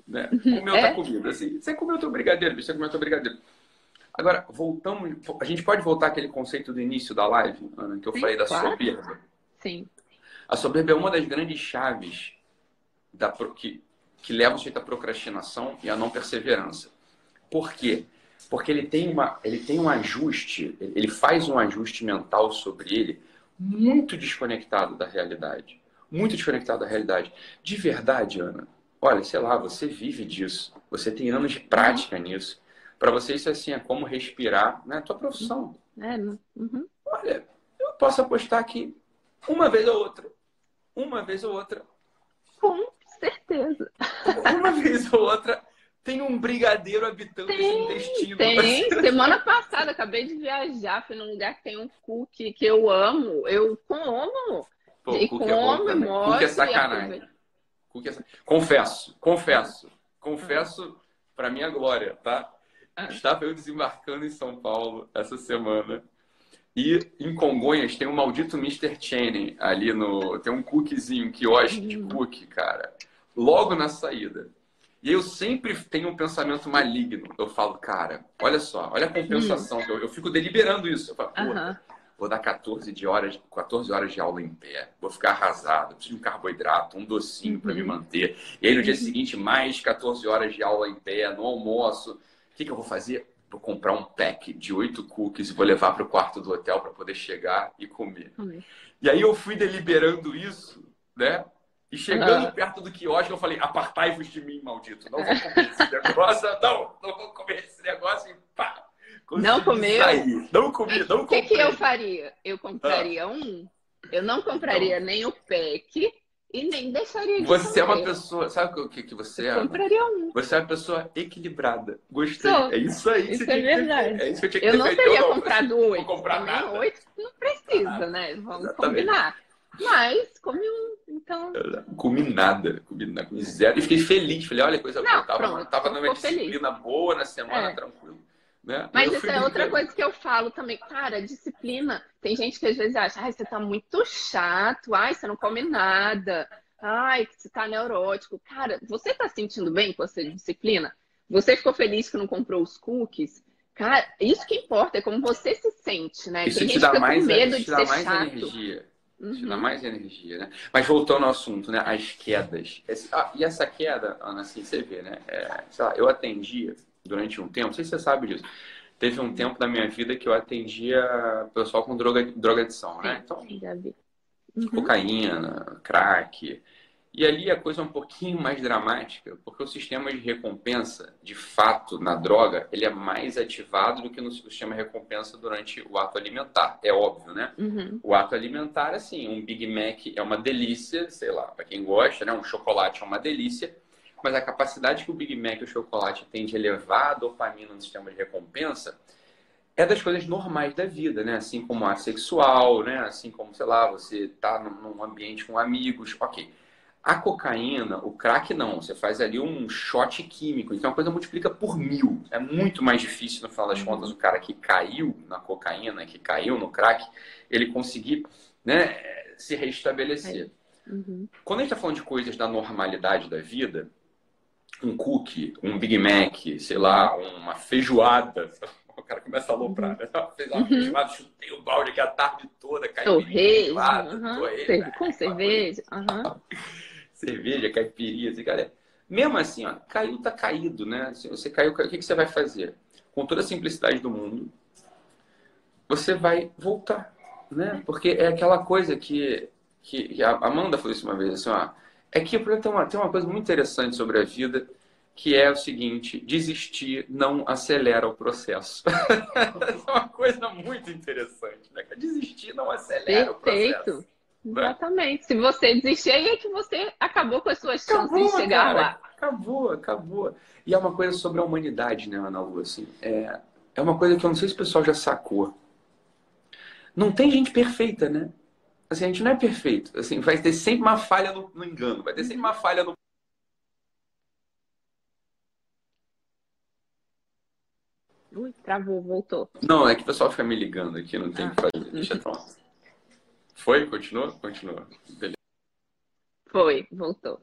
[SPEAKER 2] Né? Comeu tá é. tá comido. Assim, você comeu teu brigadeiro, você comeu teu brigadeiro. Agora, voltamos, a gente pode voltar àquele conceito do início da live, Ana, que eu Sim, falei da claro. soberba.
[SPEAKER 3] Sim.
[SPEAKER 2] A soberba é uma das grandes chaves da, que, que leva sujeito à procrastinação e à não perseverança. Por quê? Porque ele tem, uma, ele tem um ajuste, ele faz um ajuste mental sobre ele muito desconectado da realidade. Muito desconectado da realidade. De verdade, Ana, olha, sei lá, você vive disso. Você tem anos de prática nisso. Para você, isso assim, é como respirar, né? Tua profissão.
[SPEAKER 3] É, uhum.
[SPEAKER 2] Olha, eu posso apostar que uma vez ou outra, uma vez ou outra.
[SPEAKER 3] Com certeza. [LAUGHS]
[SPEAKER 2] Uma vez ou outra, tem um brigadeiro habitando tem, esse intestino.
[SPEAKER 3] Tem. Semana passada, acabei de viajar, fui num lugar que tem um cookie que eu amo. Eu como.
[SPEAKER 2] Pô, e como, é bom Cookie é sacanagem. Cookie é... Confesso, confesso. Confesso para minha glória, tá? Estava eu desembarcando em São Paulo essa semana. E em Congonhas tem um maldito Mr. Channing ali no. Tem um cookiezinho, quiosque de hum. cookie, cara. Logo na saída. E eu sempre tenho um pensamento maligno. Eu falo, cara, olha só, olha a compensação. Hum. Eu, eu fico deliberando isso. Eu falo, uh vou dar 14, de horas, 14 horas de aula em pé, vou ficar arrasado, preciso de um carboidrato, um docinho uhum. para me manter. E aí no dia uhum. seguinte, mais 14 horas de aula em pé, no almoço. O que, que eu vou fazer? Vou comprar um pack de oito cookies e vou levar para o quarto do hotel para poder chegar e comer. E aí eu fui deliberando isso, né? E chegando perto do quiosque, eu falei: apartai-vos de mim, maldito. Não vou comer esse [LAUGHS] negócio. Não, não vou comer esse negócio. E pá!
[SPEAKER 3] Não comeu?
[SPEAKER 2] Sair. Não comi, não comprei.
[SPEAKER 3] O que, que, eu faria? Eu compraria ah. um. Eu não compraria nem o pack e nem deixaria de
[SPEAKER 2] Você comer. é uma pessoa. Sabe o que, que você
[SPEAKER 3] é? Eu compraria um.
[SPEAKER 2] Você é uma pessoa equilibrada. Gostei. Sou. É isso aí.
[SPEAKER 3] Isso é verdade.
[SPEAKER 2] É isso que eu tinha
[SPEAKER 3] que Eu não teria comprado oito.
[SPEAKER 2] Não comprar nada.
[SPEAKER 3] Oito não precisa, ah, né? Vamos exatamente. combinar. Mas comi um, então.
[SPEAKER 2] Eu comi nada, comi, nada, comi zero. E fiquei feliz. Falei, olha, coisa boa. Tava, pronto, tava numa disciplina feliz. boa na semana, é. tranquilo. Né?
[SPEAKER 3] Mas isso é outra coisa que eu falo também. Cara, disciplina. Tem gente que às vezes acha, ai, você tá muito chato, ai, você não come nada, ai, você tá neurótico. Cara, você tá sentindo bem com essa disciplina? Você ficou feliz que não comprou os cookies? Cara, isso que importa, é como você se sente, né?
[SPEAKER 2] Isso Tem te dá mais, medo de ser mais chato. energia. Uhum. Te dá uhum. mais energia, né? Mas voltando ao assunto, né? As quedas. Esse, ah, e essa queda, Ana, assim, você vê, né? É, sei lá, eu atendia durante um tempo, não sei se você sabe disso. Teve um tempo da minha vida que eu atendia pessoal com droga, drogadição, né?
[SPEAKER 3] Então,
[SPEAKER 2] uhum. cocaína, crack. E ali a coisa é um pouquinho mais dramática, porque o sistema de recompensa, de fato, na droga, ele é mais ativado do que no sistema de recompensa durante o ato alimentar. É óbvio, né?
[SPEAKER 3] Uhum.
[SPEAKER 2] O ato alimentar, assim, um Big Mac é uma delícia, sei lá, para quem gosta, né? Um chocolate é uma delícia mas a capacidade que o Big Mac e o chocolate têm de elevar a dopamina no sistema de recompensa é das coisas normais da vida, né? Assim como a sexual, né? Assim como, sei lá, você tá num ambiente com amigos, ok. A cocaína, o crack não, você faz ali um shot químico, então a coisa multiplica por mil. É muito mais difícil, no final das contas, o cara que caiu na cocaína, que caiu no crack, ele conseguir né, se restabelecer.
[SPEAKER 3] Uhum.
[SPEAKER 2] Quando a gente está falando de coisas da normalidade da vida, um cookie, um Big Mac, sei lá, uma feijoada. [LAUGHS] O cara começa a aloprar, né? [LAUGHS] Fez uma uhum. feijoada, chutei o balde aqui a tarde toda,
[SPEAKER 3] caipirinha, uhum. com cerveja. Uhum.
[SPEAKER 2] cerveja, caipirinha, assim, cara. Mesmo assim, ó, caiu, tá caído, né? Se você caiu, o que, que você vai fazer? Com toda a simplicidade do mundo, você vai voltar, né? Porque é aquela coisa que, que a Amanda falou isso uma vez, assim, ó, é que tem uma, tem uma coisa muito interessante sobre a vida, que é o seguinte: desistir não acelera o processo. [LAUGHS] é uma coisa muito interessante, né? Desistir não acelera Perfeito. o processo.
[SPEAKER 3] Né? Exatamente. Se você desistir, aí é que você acabou com as suas chances acabou, de chegar cara. lá.
[SPEAKER 2] Acabou, acabou. E é uma coisa sobre a humanidade, né, Ana Lu? Assim, é, é uma coisa que eu não sei se o pessoal já sacou. Não tem gente perfeita, né? Assim, a gente não é perfeito. Assim, vai ter sempre uma falha no, no engano, vai ter sempre uma falha no.
[SPEAKER 3] Ui, travou, voltou.
[SPEAKER 2] Não, é que o pessoal fica me ligando aqui, não tem o ah. que fazer. Deixa pronto. Foi? Continua? Continua. Beleza.
[SPEAKER 3] Foi, voltou.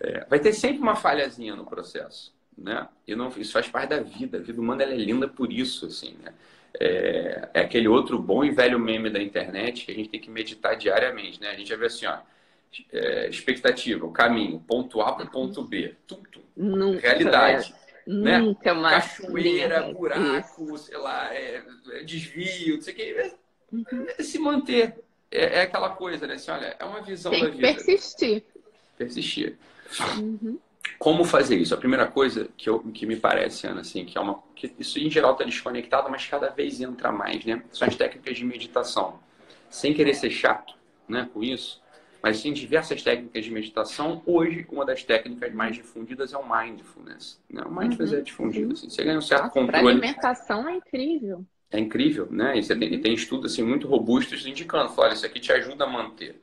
[SPEAKER 2] É, vai ter sempre uma falhazinha no processo, né? E não, isso faz parte da vida. A vida humana é linda por isso, assim, né? É, é, aquele outro bom e velho meme da internet que a gente tem que meditar diariamente, né? A gente já vê assim, ó, é, expectativa, o caminho, ponto A para ponto B. Tum, tum.
[SPEAKER 3] Nunca,
[SPEAKER 2] Realidade.
[SPEAKER 3] é.
[SPEAKER 2] né?
[SPEAKER 3] Nunca uma
[SPEAKER 2] Cachoeira,
[SPEAKER 3] linha,
[SPEAKER 2] buraco, sei lá, é, é desvio, não sei o que. É,
[SPEAKER 3] Uhum.
[SPEAKER 2] se manter. É, aquela coisa, né? Assim, olha, é uma visão
[SPEAKER 3] Tem
[SPEAKER 2] da vida.
[SPEAKER 3] persistir.
[SPEAKER 2] Persistir.
[SPEAKER 3] Uhum.
[SPEAKER 2] Como fazer isso? A primeira coisa que, eu, que me parece, Ana, assim, que é uma. Que isso em geral está desconectado, mas cada vez entra mais, né? São as técnicas de meditação. Sem querer ser chato né, com isso, mas tem diversas técnicas de meditação. Hoje, uma das técnicas mais difundidas é o mindfulness. Né? O mindfulness
[SPEAKER 3] Uhum.
[SPEAKER 2] é difundido. Assim. Você ganha um certo controle.
[SPEAKER 3] alimentação é incrível.
[SPEAKER 2] É incrível, né? E tem, e tem estudos assim, muito robustos indicando, olha, isso aqui te ajuda a manter.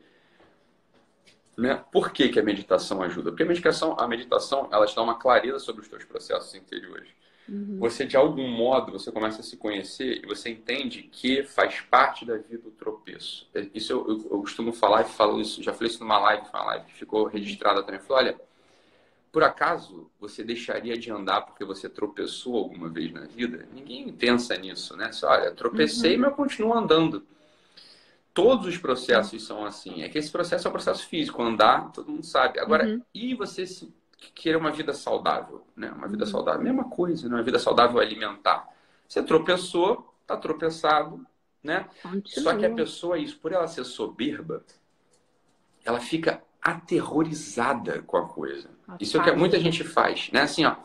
[SPEAKER 2] Né? Por que, que a meditação ajuda? Porque a meditação, a meditação, ela te dá uma clareza sobre os teus processos interiores.
[SPEAKER 3] Uhum.
[SPEAKER 2] Você, de algum modo, você começa a se conhecer e você entende que faz parte da vida o tropeço. Isso eu, eu, eu costumo falar e falo isso, já falei isso numa live, uma live que ficou registrada também. Eu falei, olha, por acaso você deixaria de andar porque você tropeçou alguma vez na vida? Ninguém pensa nisso, né? Só, olha, tropecei, mas eu continuo andando. Todos os processos são assim. É que esse processo é um processo físico. Andar, todo mundo sabe. Agora,
[SPEAKER 3] Uhum.
[SPEAKER 2] e você se querer uma vida saudável, né? Uma vida
[SPEAKER 3] Uhum.
[SPEAKER 2] saudável, mesma coisa, né? Uma vida saudável alimentar. Você tropeçou, tá tropeçado, né? Só que a pessoa, isso, por ela ser soberba, ela fica aterrorizada com a coisa. Isso é o que muita gente faz, né? Assim, ó,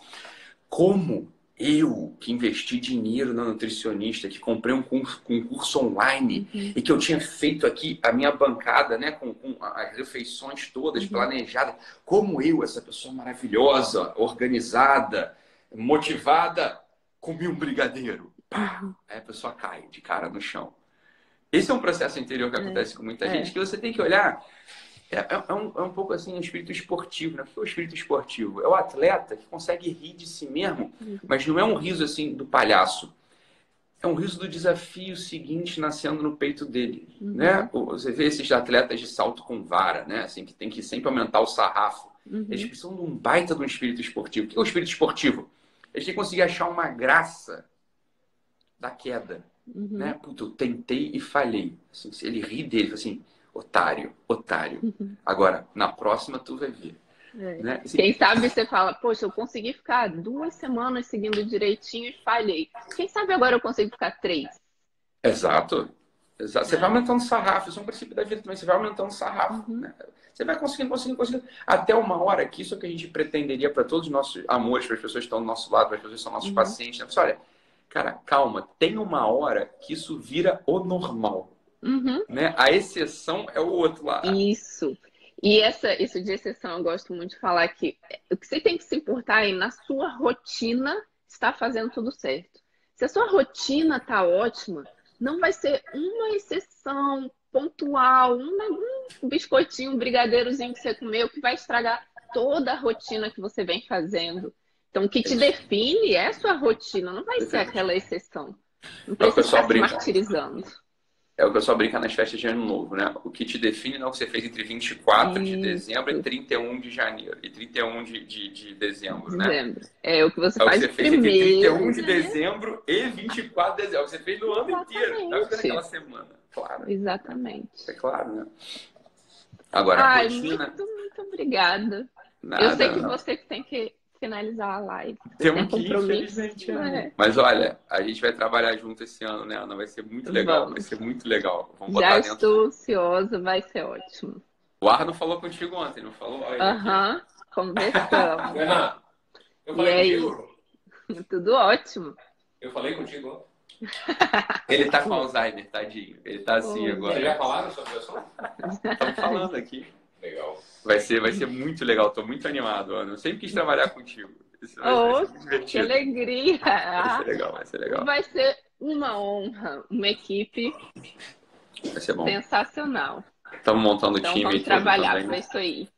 [SPEAKER 2] como eu que investi dinheiro na nutricionista, que comprei um curso, um curso online
[SPEAKER 3] Uhum.
[SPEAKER 2] e que eu tinha feito aqui a minha bancada, né, com, com as refeições todas
[SPEAKER 3] Uhum.
[SPEAKER 2] planejadas, como eu, essa pessoa maravilhosa, organizada, motivada, comi um brigadeiro. Pá!
[SPEAKER 3] Uhum.
[SPEAKER 2] Aí a pessoa cai de cara no chão. Esse é um processo interior que acontece com muita
[SPEAKER 3] É.
[SPEAKER 2] gente que você tem que olhar. É, é- é um, é um pouco assim o espírito esportivo, né? O que é o espírito esportivo? É o atleta que consegue rir de si mesmo, mas não é um riso assim do palhaço. É um riso do desafio seguinte nascendo no peito dele,
[SPEAKER 3] Uhum.
[SPEAKER 2] né? Você vê esses atletas de salto com vara, né? Assim, que tem que sempre aumentar o sarrafo.
[SPEAKER 3] Uhum.
[SPEAKER 2] Eles precisam de um baita de um espírito esportivo. O que é o espírito esportivo? Eles têm que conseguir achar uma graça da queda
[SPEAKER 3] Uhum.
[SPEAKER 2] né? Puta, eu tentei e falhei. Assim, ele ri dele, assim, otário, otário.
[SPEAKER 3] Uhum. [LAUGHS]
[SPEAKER 2] Agora, na próxima tu vai ver.
[SPEAKER 3] É.
[SPEAKER 2] Né? Assim,
[SPEAKER 3] Quem sabe você fala, poxa, eu consegui ficar duas semanas seguindo direitinho e falhei. Quem sabe agora eu consigo ficar três?
[SPEAKER 2] Exato. Exato. Você vai aumentando o sarrafo, isso é um princípio da vida também. Você vai aumentando o sarrafo.
[SPEAKER 3] Uhum.
[SPEAKER 2] Né? Você vai conseguindo, conseguindo, conseguindo. Até uma hora que isso é o que a gente pretenderia para todos os nossos amores, para as pessoas que estão do nosso lado, para as pessoas que são nossos
[SPEAKER 3] Uhum.
[SPEAKER 2] pacientes. Né? Olha, cara, calma, tem uma hora que isso vira o normal.
[SPEAKER 3] Uhum.
[SPEAKER 2] Né? A exceção é o outro lado.
[SPEAKER 3] Isso. E essa, isso de exceção eu gosto muito de falar que o que você tem que se importar é na sua rotina está fazendo tudo certo. Se a sua rotina tá ótima, não vai ser uma exceção pontual, uma- um biscoitinho, um brigadeirozinho que você comeu que vai estragar toda a rotina que você vem fazendo. Então, o que te define é a sua rotina, não vai ser aquela exceção. Não
[SPEAKER 2] É
[SPEAKER 3] precisa ficar se martirizando.
[SPEAKER 2] É o que eu só brinca nas festas de ano novo, né? O que te define não é o que você fez entre 24 de
[SPEAKER 3] Isso.
[SPEAKER 2] dezembro e 31 de janeiro. E 31 de, de, de dezembro, né?
[SPEAKER 3] Dezembro. É o que você
[SPEAKER 2] É o que
[SPEAKER 3] faz
[SPEAKER 2] você fez entre
[SPEAKER 3] primeiro.
[SPEAKER 2] 31 de
[SPEAKER 3] né?
[SPEAKER 2] dezembro e 24 de dezembro. É o que você fez no ano inteiro. Não é naquela semana. Claro,
[SPEAKER 3] Exatamente.
[SPEAKER 2] é claro, né? Agora, a
[SPEAKER 3] Ai,
[SPEAKER 2] rotina.
[SPEAKER 3] muito, muito obrigada.
[SPEAKER 2] Nada,
[SPEAKER 3] Eu sei que
[SPEAKER 2] não.
[SPEAKER 3] você que tem que finalizar a live.
[SPEAKER 2] Temos
[SPEAKER 3] tem
[SPEAKER 2] que ir,
[SPEAKER 3] compromisso.
[SPEAKER 2] infelizmente. Ana.
[SPEAKER 3] É.
[SPEAKER 2] Mas olha, a gente vai trabalhar junto esse ano, né, Ana? Vai ser muito legal.
[SPEAKER 3] Vamos.
[SPEAKER 2] Vai ser muito legal. Vamos botar
[SPEAKER 3] Já
[SPEAKER 2] dentro.
[SPEAKER 3] estou ansiosa, vai ser ótimo.
[SPEAKER 2] O Arno falou contigo ontem, não falou?
[SPEAKER 3] Aham, conversamos. [LAUGHS]
[SPEAKER 4] Renan, eu
[SPEAKER 3] E
[SPEAKER 4] falei
[SPEAKER 3] aí?
[SPEAKER 4] contigo? [LAUGHS]
[SPEAKER 3] Tudo ótimo.
[SPEAKER 4] Eu falei contigo? [LAUGHS]
[SPEAKER 2] Ele tá com Alzheimer, tadinho. Ele tá assim
[SPEAKER 4] Vocês
[SPEAKER 2] agora.
[SPEAKER 4] já falaram sobre o assunto?
[SPEAKER 2] Estamos falando aqui. Vai ser, vai ser muito legal. Tô muito animado, Ana. Eu sempre quis trabalhar contigo. Isso vai, vai
[SPEAKER 3] Oh,
[SPEAKER 2] ser muito
[SPEAKER 3] que
[SPEAKER 2] divertido.
[SPEAKER 3] alegria!
[SPEAKER 2] Vai ser legal, vai ser legal.
[SPEAKER 3] Vai ser uma honra, uma equipe
[SPEAKER 2] Vai ser bom.
[SPEAKER 3] sensacional.
[SPEAKER 2] Estamos montando o
[SPEAKER 3] Então
[SPEAKER 2] time
[SPEAKER 3] vamos
[SPEAKER 2] e tudo
[SPEAKER 3] trabalhar para isso aí.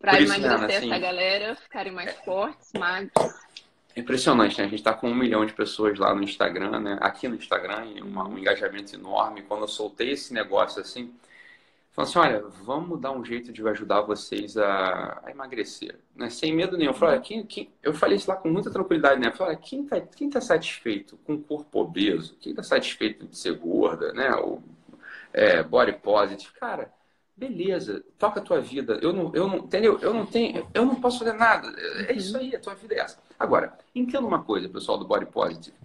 [SPEAKER 3] Para emagrecer
[SPEAKER 2] Ana, assim,
[SPEAKER 3] essa galera, ficarem mais fortes, magros.
[SPEAKER 2] É impressionante, né? A gente tá com um milhão de pessoas lá no Instagram, né? Aqui no Instagram, um engajamento enorme. Quando eu soltei esse negócio assim, falando assim, olha, vamos dar um jeito de ajudar vocês a, a emagrecer, né? Sem medo nenhum. Eu falei, olha, quem, quem... eu falei isso lá com muita tranquilidade, né? Eu falei, olha, quem tá, quem tá satisfeito com o corpo obeso? Quem tá satisfeito de ser gorda, né? O é, body positive, cara, beleza, toca a tua vida. Eu não, eu não, entendeu? Eu não tenho, eu não posso fazer nada. É isso aí, a tua vida é essa. Agora, entenda uma coisa, pessoal do Body Positive.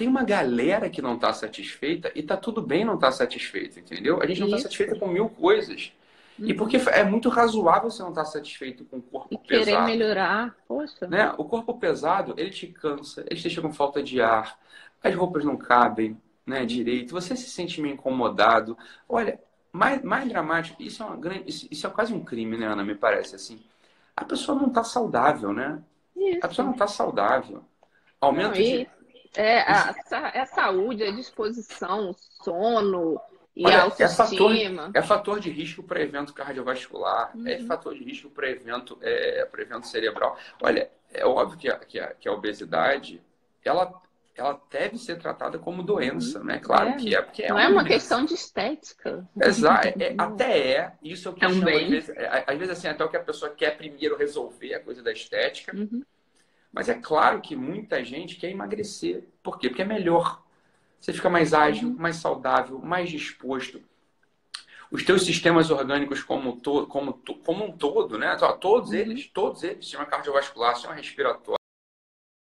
[SPEAKER 2] Tem uma galera que não está satisfeita e tá tudo bem não estar tá satisfeito, entendeu? A gente não está satisfeita com mil coisas. E porque é muito razoável você não estar satisfeito com o corpo e pesado.
[SPEAKER 3] querer melhorar, poxa.
[SPEAKER 2] Né? O corpo pesado, ele te cansa, ele te deixa com falta de ar, as roupas não cabem né, direito, você se sente meio incomodado. Olha, mais, mais dramático, isso é, uma grande, isso, isso é quase um crime, né, Ana? Me parece assim. A pessoa não está saudável, né? Isso. A pessoa não está saudável. Aumento não,
[SPEAKER 3] e... de... É a, é saúde, a disposição, sono, e Olha, autoestima.
[SPEAKER 2] É fator, é fator de risco para evento cardiovascular, uhum. é fator de risco para evento, é, evento cerebral. Olha, é óbvio que a, que a, que a obesidade, ela, ela deve ser tratada como doença, uhum. né? Claro é. que é. Porque é
[SPEAKER 3] Não é uma questão de estética.
[SPEAKER 2] Exato, [LAUGHS] é, até é. Isso é o que chama, às vezes, é, às vezes, assim, até o que a pessoa quer primeiro resolver, a coisa da estética. Uhum. Mas é claro que muita gente quer emagrecer. Por quê? Porque é melhor. Você fica mais ágil, uhum. mais saudável, mais disposto. Os teus sistemas orgânicos como, to, como, to, como um todo, né? Todos uhum. eles, todos eles, sistema cardiovascular, sistema respiratório,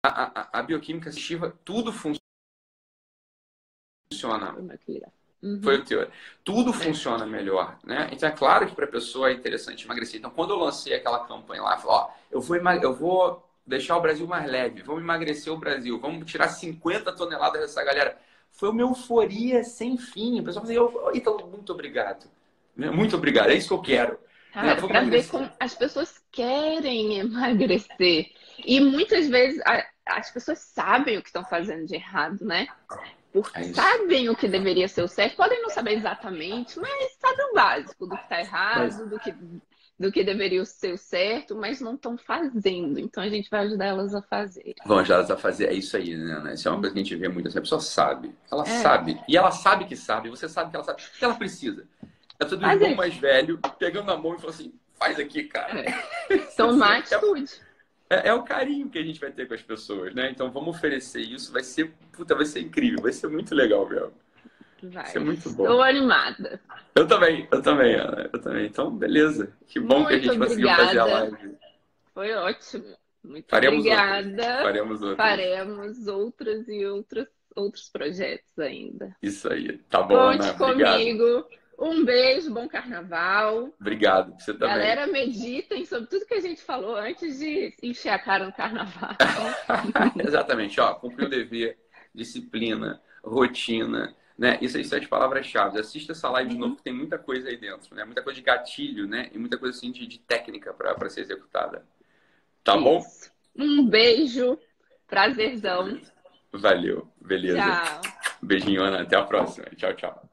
[SPEAKER 2] a, a, a bioquímica assistiva, tudo funciona. Uhum. Foi o teu. Tudo funciona melhor, né? Então é claro que para a pessoa é interessante emagrecer. Então quando eu lancei aquela campanha lá, eu falei, ó, eu vou, eu vou deixar o Brasil mais leve, vamos emagrecer o Brasil, vamos tirar 50 toneladas dessa galera foi uma euforia sem fim. O pessoal falou assim, Ítalo, muito obrigado. Muito obrigado, é isso que eu quero.
[SPEAKER 3] Cara, para ver como as pessoas querem [LAUGHS] emagrecer. E muitas vezes a, as pessoas sabem o que estão fazendo de errado, né? Porque é sabem o que deveria ser o certo, podem não saber exatamente, mas sabem o básico do que está errado, mas... do que do que deveria ser o certo, mas não estão fazendo. Então a gente vai ajudar elas a fazer.
[SPEAKER 2] Vamos ajudar elas a fazer. É isso aí, né? Isso é uma coisa que a gente vê muito. Assim, a pessoa sabe. Ela é. sabe. E ela sabe que sabe. Você sabe que ela sabe. O que ela precisa? É todo irmão mais velho, pegando na mão e falando assim: faz aqui, cara.
[SPEAKER 3] É. [LAUGHS] Tomar é atitude.
[SPEAKER 2] É, é, o carinho que a gente vai ter com as pessoas, né? Então vamos oferecer isso. Vai ser, puta, vai ser incrível. Vai ser muito legal mesmo.
[SPEAKER 3] Vai. Isso é muito bom. Estou animada.
[SPEAKER 2] Eu também, eu também, Ana. Eu também. Então, beleza. Que bom muito que a gente obrigada. conseguiu fazer a live.
[SPEAKER 3] Foi ótimo. Muito Faremos obrigada. Outros. Faremos outros. Faremos outros e outros, outros projetos ainda.
[SPEAKER 2] Isso aí. Tá bom,
[SPEAKER 3] Conte Ana. comigo. Obrigado. Um beijo, bom carnaval.
[SPEAKER 2] Obrigado, você também.
[SPEAKER 3] Galera, meditem sobre tudo que a gente falou antes de encher a cara no carnaval. [LAUGHS]
[SPEAKER 2] Exatamente, ó, cumprir o dever, disciplina, rotina, né? Isso aí são as palavras-chave. Assista essa live de novo, que tem muita coisa aí dentro, né? Muita coisa de gatilho, né? E muita coisa assim de, de técnica para ser executada. Tá Isso. bom?
[SPEAKER 3] Um beijo. Prazerzão.
[SPEAKER 2] Valeu. Beleza.
[SPEAKER 3] Tchau.
[SPEAKER 2] Beijinho, Ana. Até a próxima. Tchau, tchau.